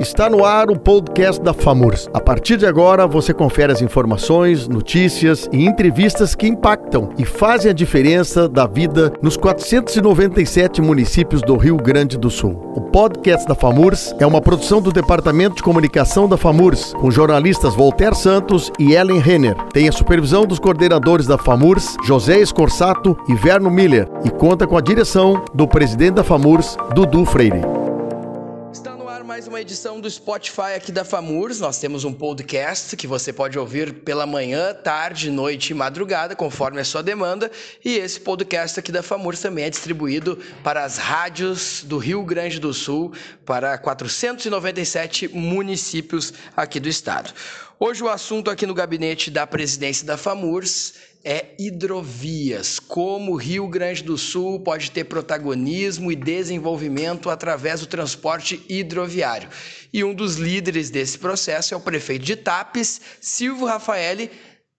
Está no ar o podcast da FAMURS. A partir de agora, você confere as informações, notícias e entrevistas que impactam e fazem a diferença da vida nos 497 municípios do Rio Grande do Sul. O podcast da FAMURS é uma produção do Departamento de Comunicação da FAMURS, com jornalistas Voltaire Santos e Ellen Renner. Tem a supervisão dos coordenadores da FAMURS, José Escorsato e Verno Miller, e conta com a direção do presidente da FAMURS, Dudu Freire mais uma edição do Spotify aqui da FAMURS. Nós temos um podcast que você pode ouvir pela manhã, tarde, noite e madrugada, conforme a sua demanda. E esse podcast aqui da FAMURS também é distribuído para as rádios do Rio Grande do Sul, para 497 municípios aqui do estado. Hoje o assunto aqui no gabinete da presidência da FAMURS é hidrovias. Como o Rio Grande do Sul pode ter protagonismo e desenvolvimento através do transporte hidroviário. E um dos líderes desse processo é o prefeito de Tapes, Silvio Rafaeli,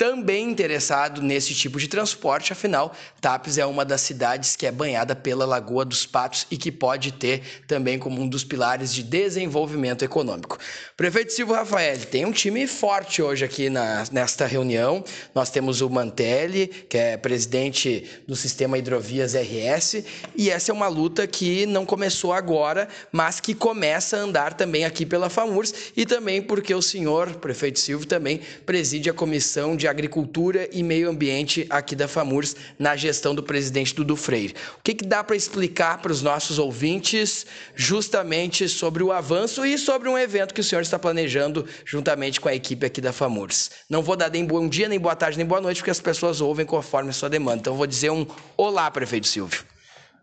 também interessado nesse tipo de transporte, afinal, Tapes é uma das cidades que é banhada pela Lagoa dos Patos e que pode ter também como um dos pilares de desenvolvimento econômico. Prefeito Silvio Rafael, tem um time forte hoje aqui na, nesta reunião. Nós temos o Mantelli, que é presidente do sistema Hidrovias RS, e essa é uma luta que não começou agora, mas que começa a andar também aqui pela FAMURS e também porque o senhor, prefeito Silvio, também preside a comissão de Agricultura e Meio Ambiente aqui da FAMURS, na gestão do presidente Dudu Freire. O que, que dá para explicar para os nossos ouvintes justamente sobre o avanço e sobre um evento que o senhor está planejando juntamente com a equipe aqui da FAMURS? Não vou dar nem bom dia, nem boa tarde, nem boa noite, porque as pessoas ouvem conforme a sua demanda. Então, vou dizer um olá, prefeito Silvio.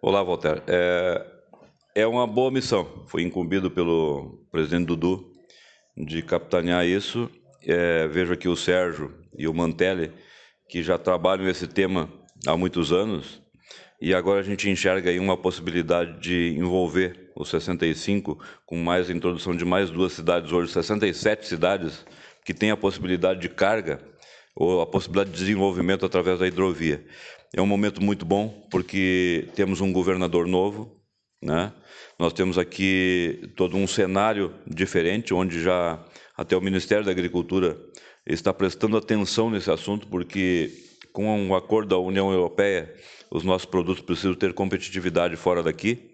Olá, Walter. É, é uma boa missão. Fui incumbido pelo presidente Dudu de capitanear isso. É, vejo aqui o Sérgio e o Mantelli, que já trabalham esse tema há muitos anos, e agora a gente enxerga aí uma possibilidade de envolver os 65 com mais introdução de mais duas cidades hoje, 67 cidades que têm a possibilidade de carga ou a possibilidade de desenvolvimento através da hidrovia. É um momento muito bom porque temos um governador novo, né? Nós temos aqui todo um cenário diferente, onde já até o Ministério da Agricultura está prestando atenção nesse assunto, porque com um acordo da União Europeia, os nossos produtos precisam ter competitividade fora daqui.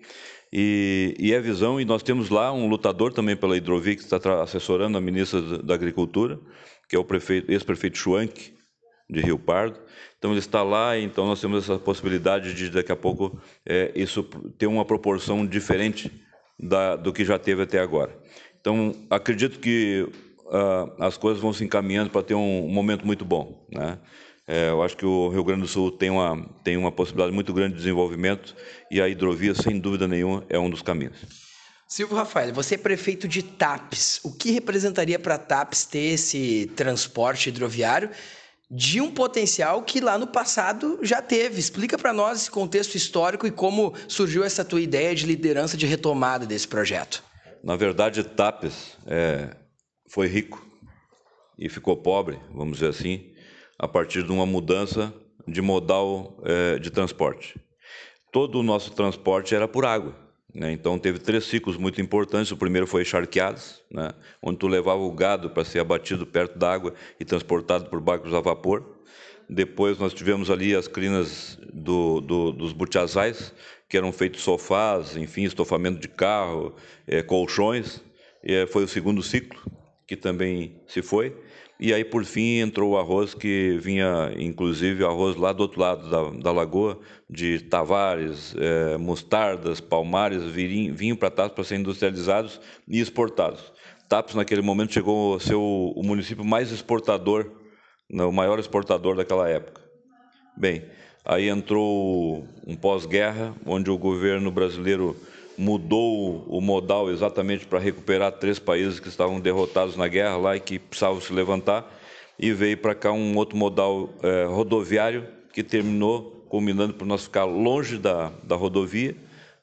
E, e é visão, e nós temos lá um lutador também pela hidrovia que está assessorando a ministra da Agricultura, que é o ex-prefeito Schwank, de Rio Pardo. Então ele está lá, então nós temos essa possibilidade de daqui a pouco é, isso ter uma proporção diferente da, do que já teve até agora. Então acredito que uh, as coisas vão se encaminhando para ter um, um, momento muito bom. Né? É, eu acho que o Rio Grande do Sul tem uma, tem uma possibilidade muito grande de desenvolvimento e a hidrovia, sem dúvida nenhuma, é um dos caminhos. Silvio Rafael, você é prefeito de TAPES. O que representaria para TAPES ter esse transporte hidroviário de um potencial que lá no passado já teve? Explica para nós esse contexto histórico e como surgiu essa tua ideia de liderança de retomada desse projeto. Na verdade, TAPES é, foi rico e ficou pobre, vamos dizer assim, a partir de uma mudança de modal é, de transporte. Todo o nosso transporte era por água. Né? Então teve três ciclos muito importantes. O primeiro foi charqueados, né? onde tu levava o gado para ser abatido perto da água e transportado por barcos a vapor. Depois nós tivemos ali as crinas do, do, dos butiazais, que eram feitos sofás, enfim, estofamento de carro, é, colchões. E, foi o segundo ciclo que também se foi. E aí, por fim, entrou o arroz que vinha, inclusive, arroz lá do outro lado da, da lagoa, de Tavares, é, mostardas, palmares, vinham, vinham para Tapos para serem industrializados e exportados. Tapos, naquele momento, chegou a ser o, o município mais exportador, né, o maior exportador daquela época. Bem, aí entrou um pós-guerra, onde o governo brasileiro mudou o modal exatamente para recuperar três países que estavam derrotados na guerra lá e que precisavam se levantar, e veio para cá um outro modal é, rodoviário que terminou culminando por nós ficar longe da, da rodovia,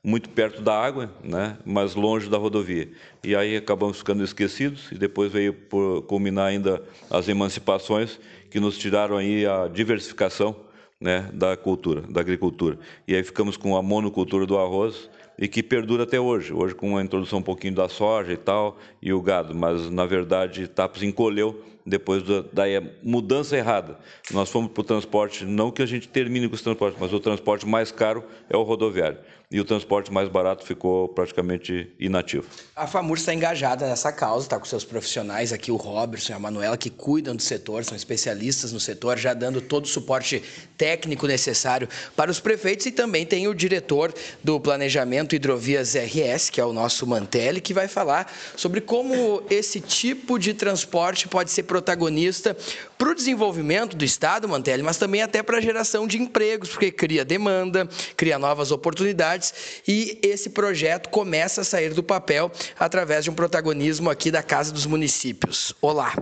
muito perto da água, né, mas longe da rodovia. E aí acabamos ficando esquecidos e depois veio por culminar ainda as emancipações que nos tiraram aí a diversificação né, da cultura, da agricultura. E aí ficamos com a monocultura do arroz e que perdura até hoje. Hoje com a introdução um pouquinho da soja e tal e o gado, mas na verdade Tapes encolheu depois da, da mudança errada. Nós fomos para o transporte, não que a gente termine com os transportes, mas o transporte mais caro é o rodoviário e o transporte mais barato ficou praticamente inativo. A FAMUR está engajada nessa causa, está com seus profissionais aqui, o Robertson e a Manuela, que cuidam do setor, são especialistas no setor, já dando todo o suporte técnico necessário para os prefeitos e também tem o diretor do Planejamento Hidrovias RS, que é o nosso Mantelli, que vai falar sobre como esse tipo de transporte pode ser protagonista para o desenvolvimento do Estado, Mantelli, mas também até para a geração de empregos, porque cria demanda, cria novas oportunidades e esse projeto começa a sair do papel através de um protagonismo aqui da Casa dos Municípios. Olá!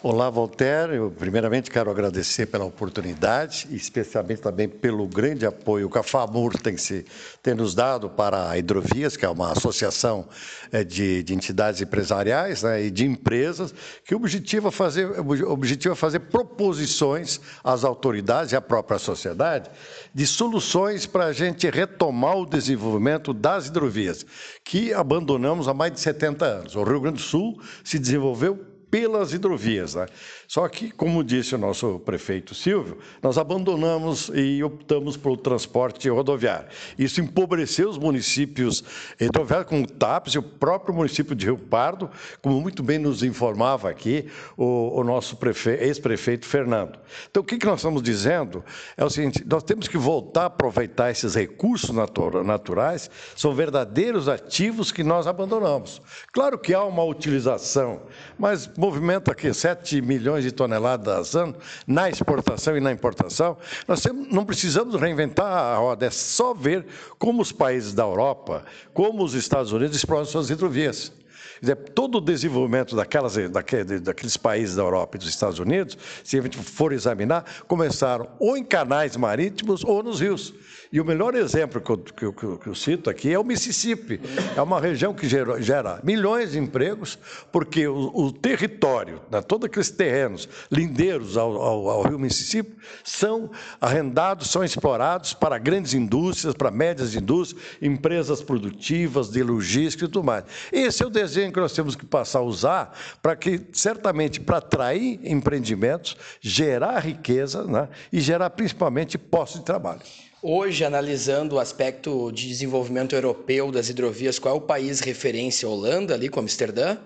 Olá, Voltaire. Eu, primeiramente, quero agradecer pela oportunidade especialmente também pelo grande apoio que a FAMUR tem, se, tem nos dado para a Hidrovias, que é uma associação é, de, de, entidades empresariais né, e de empresas, que objetiva fazer, objetiva fazer proposições às autoridades e à própria sociedade de soluções para a gente retomar o desenvolvimento das hidrovias, que abandonamos há mais de 70 anos. O Rio Grande do Sul se desenvolveu pelas hidrovias. Né? Só que, como disse o nosso prefeito Silvio, nós abandonamos e optamos pelo transporte rodoviário. Isso empobreceu os municípios rodoviários, como o TAPS e o próprio município de Rio Pardo, como muito bem nos informava aqui o, o nosso ex-prefeito Fernando. Então, o que, que nós estamos dizendo é o seguinte: nós temos que voltar a aproveitar esses recursos naturais, são verdadeiros ativos que nós abandonamos. Claro que há uma utilização, mas movimenta aqui 7 milhões milhões de toneladas ano na exportação e na importação, nós não precisamos reinventar a roda, é só ver como os países da Europa, como os Estados Unidos exploram suas hidrovias. Todo o desenvolvimento daquelas, daqueles países da Europa e dos Estados Unidos, se a gente for examinar, começaram ou em canais marítimos ou nos rios. E o melhor exemplo que eu, que, eu, que eu, cito aqui é o Mississippi. É uma região que gera, gera milhões de empregos, porque o, o território, né, todos aqueles terrenos lindeiros ao, ao, ao, rio Mississippi, são arrendados, são explorados para grandes indústrias, para médias indústrias, empresas produtivas, de logística e tudo mais. Esse é o desenho que nós temos que passar a usar para que, certamente, para atrair empreendimentos, gerar riqueza né, e gerar principalmente postos de trabalho. Hoje, analisando o aspecto de desenvolvimento europeu das hidrovias, qual é o país referência? Holanda, ali com Amsterdã?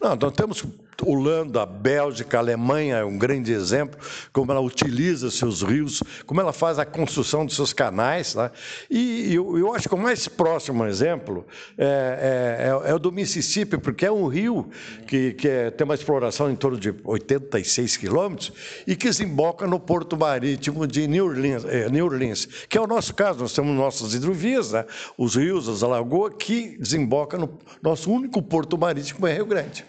Não, nós temos Holanda, Bélgica, Alemanha é um grande exemplo, como ela utiliza seus rios, como ela faz a construção dos seus canais. Né? E eu, eu, acho que o mais próximo exemplo é, é, é, o do Mississippi, porque é um rio que, que é, tem uma exploração em torno de 86 quilômetros e que desemboca no porto marítimo de New Orleans, é, New Orleans, que é o nosso caso. Nós temos nossas hidrovias, né? os rios, as alagoas, que desembocam no nosso único porto marítimo, é Rio Grande.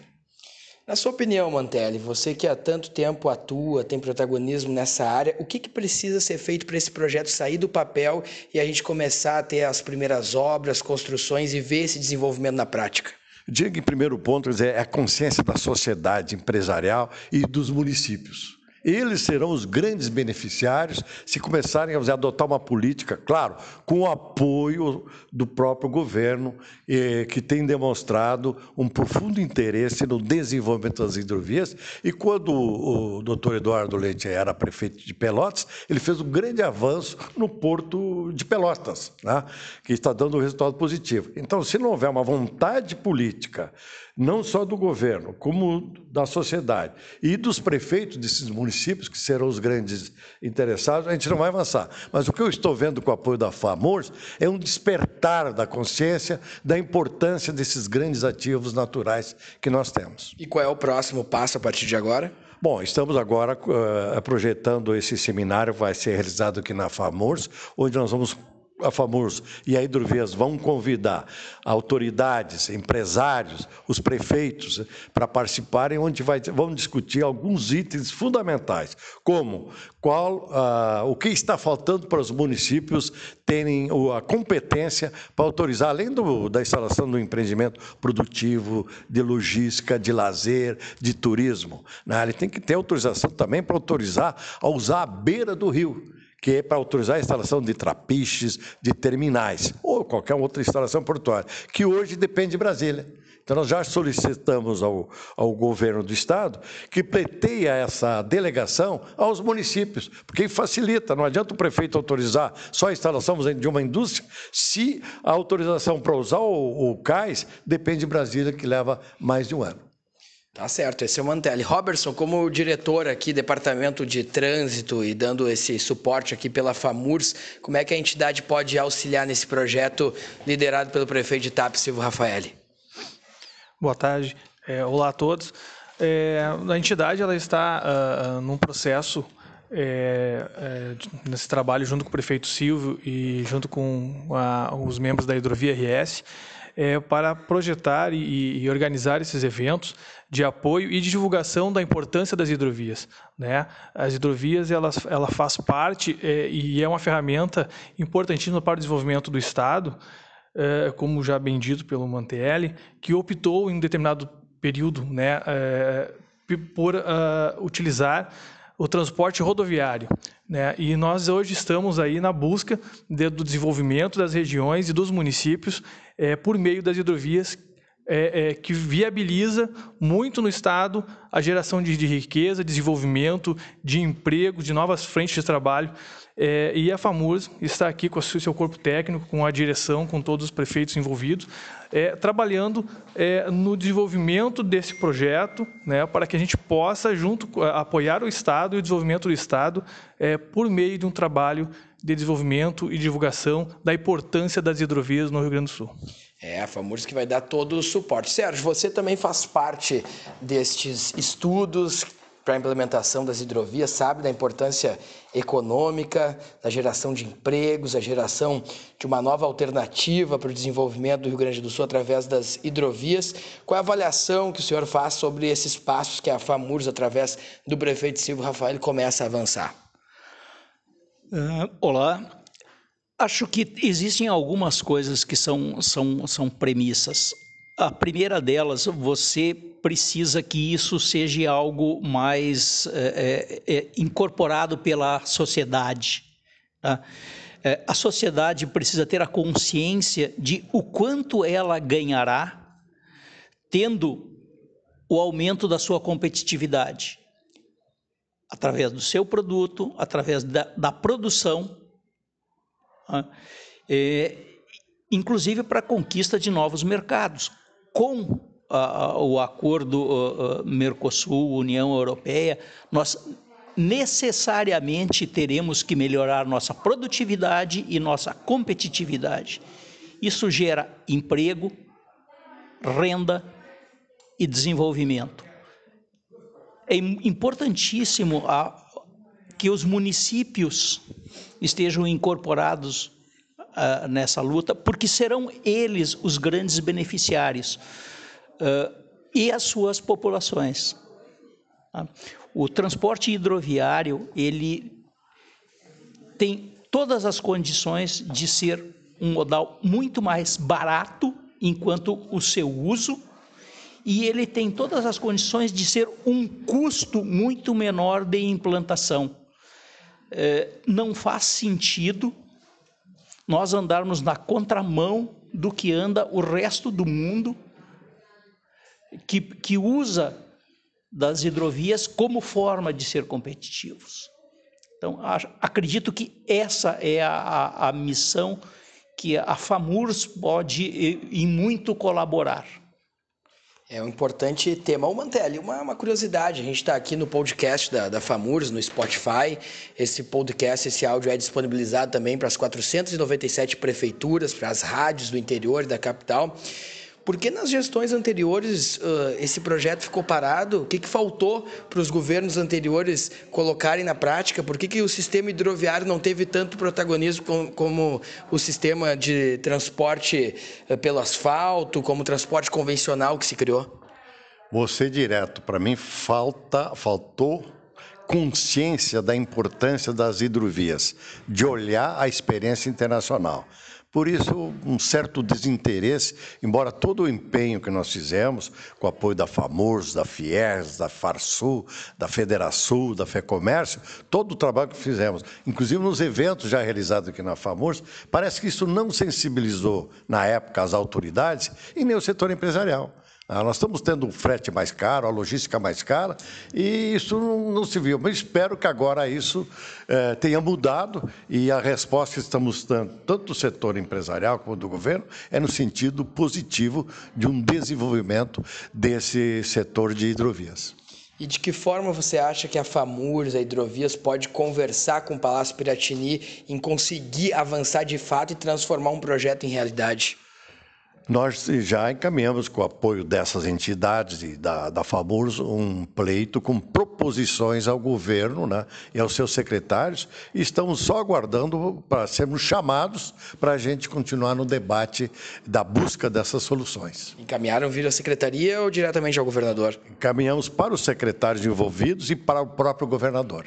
Na sua opinião, Mantelli, você que há tanto tempo atua, tem protagonismo nessa área, o que, que precisa ser feito para esse projeto sair do papel e a gente começar a ter as primeiras obras, construções e ver esse desenvolvimento na prática? Diga em primeiro ponto, é a consciência da sociedade empresarial e dos municípios. Eles serão os grandes beneficiários se começarem a adotar uma política, claro, com o apoio do próprio governo, eh, que tem demonstrado um profundo interesse no desenvolvimento das hidrovias. E quando o, o doutor Eduardo Leite era prefeito de Pelotas, ele fez um grande avanço no porto de Pelotas, né, que está dando um resultado positivo. Então, se não houver uma vontade política, não só do governo, como da sociedade e dos prefeitos desses municípios, que serão os grandes interessados, a gente não vai avançar. Mas o que eu estou vendo com o apoio da FAMORS é um despertar da consciência da importância desses grandes ativos naturais que nós temos. E qual é o próximo passo a partir de agora? Bom, estamos agora uh, projetando esse seminário, vai ser realizado aqui na FAMORS, onde nós vamos a FAMURS e a Hidrovias vão convidar autoridades, empresários, os prefeitos para participarem, onde vai, vão discutir alguns itens fundamentais, como qual, ah, o que está faltando para os municípios terem a competência para autorizar, além do, da instalação do empreendimento produtivo, de logística, de lazer, de turismo. Né? Ele tem que ter autorização também para autorizar a usar a beira do rio que é para autorizar a instalação de trapiches, de terminais, ou qualquer outra instalação portuária, que hoje depende de Brasília. Então, nós já solicitamos ao, ao governo do Estado que pleiteia essa delegação aos municípios, porque facilita. Não adianta o prefeito autorizar só a instalação de uma indústria, se a autorização para usar o, o cais depende de Brasília, que leva mais de um ano. Tá certo, esse é o Mantelli. Robertson, como diretor aqui, departamento de trânsito e dando esse suporte aqui pela FAMURS, como é que a entidade pode auxiliar nesse projeto liderado pelo prefeito de TAP, Silvio Rafaeli? Boa tarde. É, olá a todos. É, a entidade ela está uh, num processo é, é, nesse trabalho junto com o prefeito Silvio e junto com a, os membros da Hidrovia RS é, para projetar e, e, organizar esses eventos de apoio e de divulgação da importância das hidrovias. Né? As hidrovias ela, ela faz parte é, e é uma ferramenta importantíssima para o desenvolvimento do Estado é, como já bem dito pelo Mantelli, que optou em um determinado período né, é, por uh, utilizar o transporte rodoviário. Né? E nós hoje estamos aí na busca de, do desenvolvimento das regiões e dos municípios é, por meio das hidrovias é, é, que viabiliza muito no Estado a geração de, de riqueza, desenvolvimento, de emprego, de novas frentes de trabalho é, e a FAMURS está aqui com o seu corpo técnico, com a direção, com todos os prefeitos envolvidos, é, trabalhando é, no desenvolvimento desse projeto, né, para que a gente possa, junto, apoiar o Estado e o desenvolvimento do Estado é, por meio de um trabalho de desenvolvimento e divulgação da importância das hidrovias no Rio Grande do Sul. É, a FAMURS que vai dar todo o suporte. Sérgio, você também faz parte destes estudos para a implementação das hidrovias, sabe da importância econômica, da geração de empregos, a geração de uma nova alternativa para o desenvolvimento do Rio Grande do Sul através das hidrovias. Qual é a avaliação que o senhor faz sobre esses passos que a FAMURS, através do prefeito Silvio Rafael, começa a avançar? Uh, olá. Acho que existem algumas coisas que são, são, são premissas. A primeira delas, você precisa que isso seja algo mais é, é, incorporado pela sociedade. Tá? É, a sociedade precisa ter a consciência de o quanto ela ganhará tendo o aumento da sua competitividade através do seu produto, através da, da produção? É, inclusive para a conquista de novos mercados com o acordo Mercosul-União Europeia, nós necessariamente teremos que melhorar nossa produtividade e nossa competitividade. Isso gera emprego, renda e desenvolvimento. É importantíssimo a, que os municípios estejam incorporados uh, nessa luta, porque serão eles os grandes beneficiários uh, e as suas populações. Tá? O transporte hidroviário ele tem todas as condições de ser um modal muito mais barato enquanto o seu uso e ele tem todas as condições de ser um custo muito menor de implantação. É, não faz sentido nós andarmos na contramão do que anda o resto do mundo, que, que usa das hidrovias como forma de ser competitivos. Então, acredito que essa é a, a, a missão que a FAMURS pode, em muito, colaborar. É um importante tema. O Mantelli, uma, uma curiosidade, a gente está aqui no podcast da, da FAMURS, no Spotify. Esse podcast, esse áudio é disponibilizado também para as 497 prefeituras, para as rádios do interior e da capital. Por que nas gestões anteriores uh, esse projeto ficou parado? O que, que faltou para os governos anteriores colocarem na prática? Por que, que o sistema hidroviário não teve tanto protagonismo como, como o sistema de transporte uh, pelo asfalto, como o transporte convencional que se criou? Você direto, para mim falta, faltou consciência da importância das hidrovias, de olhar a experiência internacional. Por isso, um certo desinteresse, embora todo o empenho que nós fizemos, com o apoio da FAMURS, da FIES, da FARSUL, da Federação, da FEComércio, todo o trabalho que fizemos, inclusive nos eventos já realizados aqui na FAMURS, parece que isso não sensibilizou, na época, as autoridades e nem o setor empresarial. Ah, nós estamos tendo um frete mais caro, a logística mais cara, e isso não, se viu. Mas espero que agora isso eh, tenha mudado e a resposta que estamos dando, tanto do setor empresarial como do governo, é no sentido positivo de um desenvolvimento desse setor de hidrovias. E de que forma você acha que a FAMURS, a Hidrovias, pode conversar com o Palácio Piratini em conseguir avançar de fato e transformar um projeto em realidade? Nós já encaminhamos, com o apoio dessas entidades e da, da FAMURS, um pleito com proposições ao governo né, e aos seus secretários, e estamos só aguardando para sermos chamados para a gente continuar no debate da busca dessas soluções. Encaminharam vir à secretaria ou diretamente ao governador? Encaminhamos para os secretários envolvidos e para o próprio governador.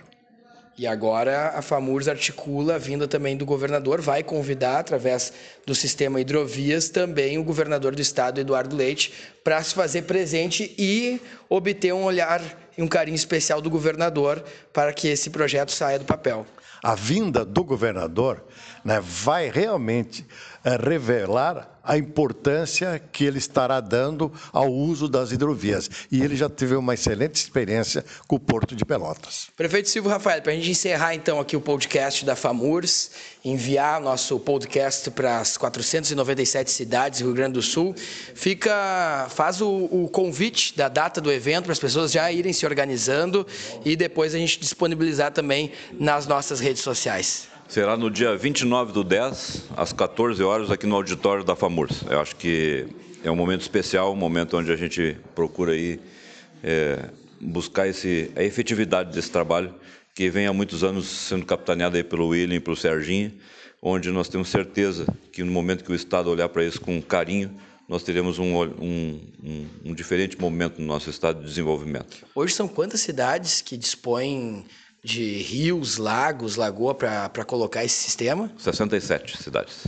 E agora a FAMURS articula a vinda também do governador, vai convidar, através do sistema hidrovias, também o governador do estado, Eduardo Leite, para se fazer presente e obter um olhar e um carinho especial do governador para que esse projeto saia do papel. A vinda do governador né, vai realmente revelar a importância que ele estará dando ao uso das hidrovias. E ele já teve uma excelente experiência com o Porto de Pelotas. Prefeito Silvio Rafael, para a gente encerrar então aqui o podcast da FAMURS, enviar nosso podcast para as 497 cidades do Rio Grande do Sul, fica, faz o, o convite da data do evento para as pessoas já irem se organizando e depois a gente disponibilizar também nas nossas redes sociais. Será no dia 29 do 10, às 14 horas, aqui no auditório da FAMURS. Eu acho que é um momento especial, um momento onde a gente procura aí, é, buscar esse, a efetividade desse trabalho, que vem há muitos anos sendo capitaneado aí pelo William e pelo Serginho, onde nós temos certeza que no momento que o Estado olhar para isso com carinho, nós teremos um, um, um, um diferente momento no nosso estado de desenvolvimento. Hoje são quantas cidades que dispõem de rios, lagos, lagoa para colocar esse sistema? 67 cidades.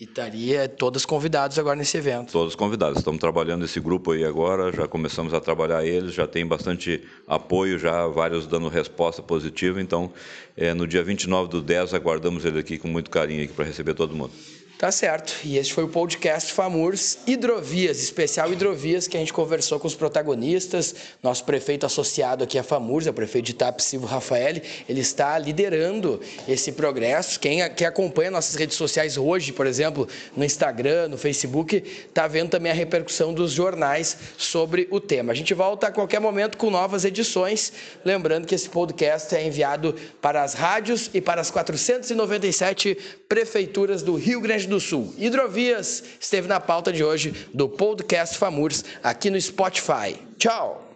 E estaria todos convidados agora nesse evento. Todos convidados. Estamos trabalhando esse grupo aí agora, já começamos a trabalhar eles, já tem bastante apoio, já vários dando resposta positiva. Então, é, no dia 29 do 10, aguardamos ele aqui com muito carinho para receber todo mundo. Tá certo. E esse foi o podcast FAMURS Hidrovias, especial Hidrovias, que a gente conversou com os protagonistas. Nosso prefeito associado aqui a FAMURS, é o prefeito de Itap, Silvio Rafael, ele está liderando esse progresso. Quem, quem acompanha nossas redes sociais hoje, por exemplo, no Instagram, no Facebook, está vendo também a repercussão dos jornais sobre o tema. A gente volta a qualquer momento com novas edições. Lembrando que esse podcast é enviado para as rádios e para as 497 prefeituras do Rio Grande do Sul. Hidrovias esteve na pauta de hoje do podcast FAMURS aqui no Spotify. Tchau!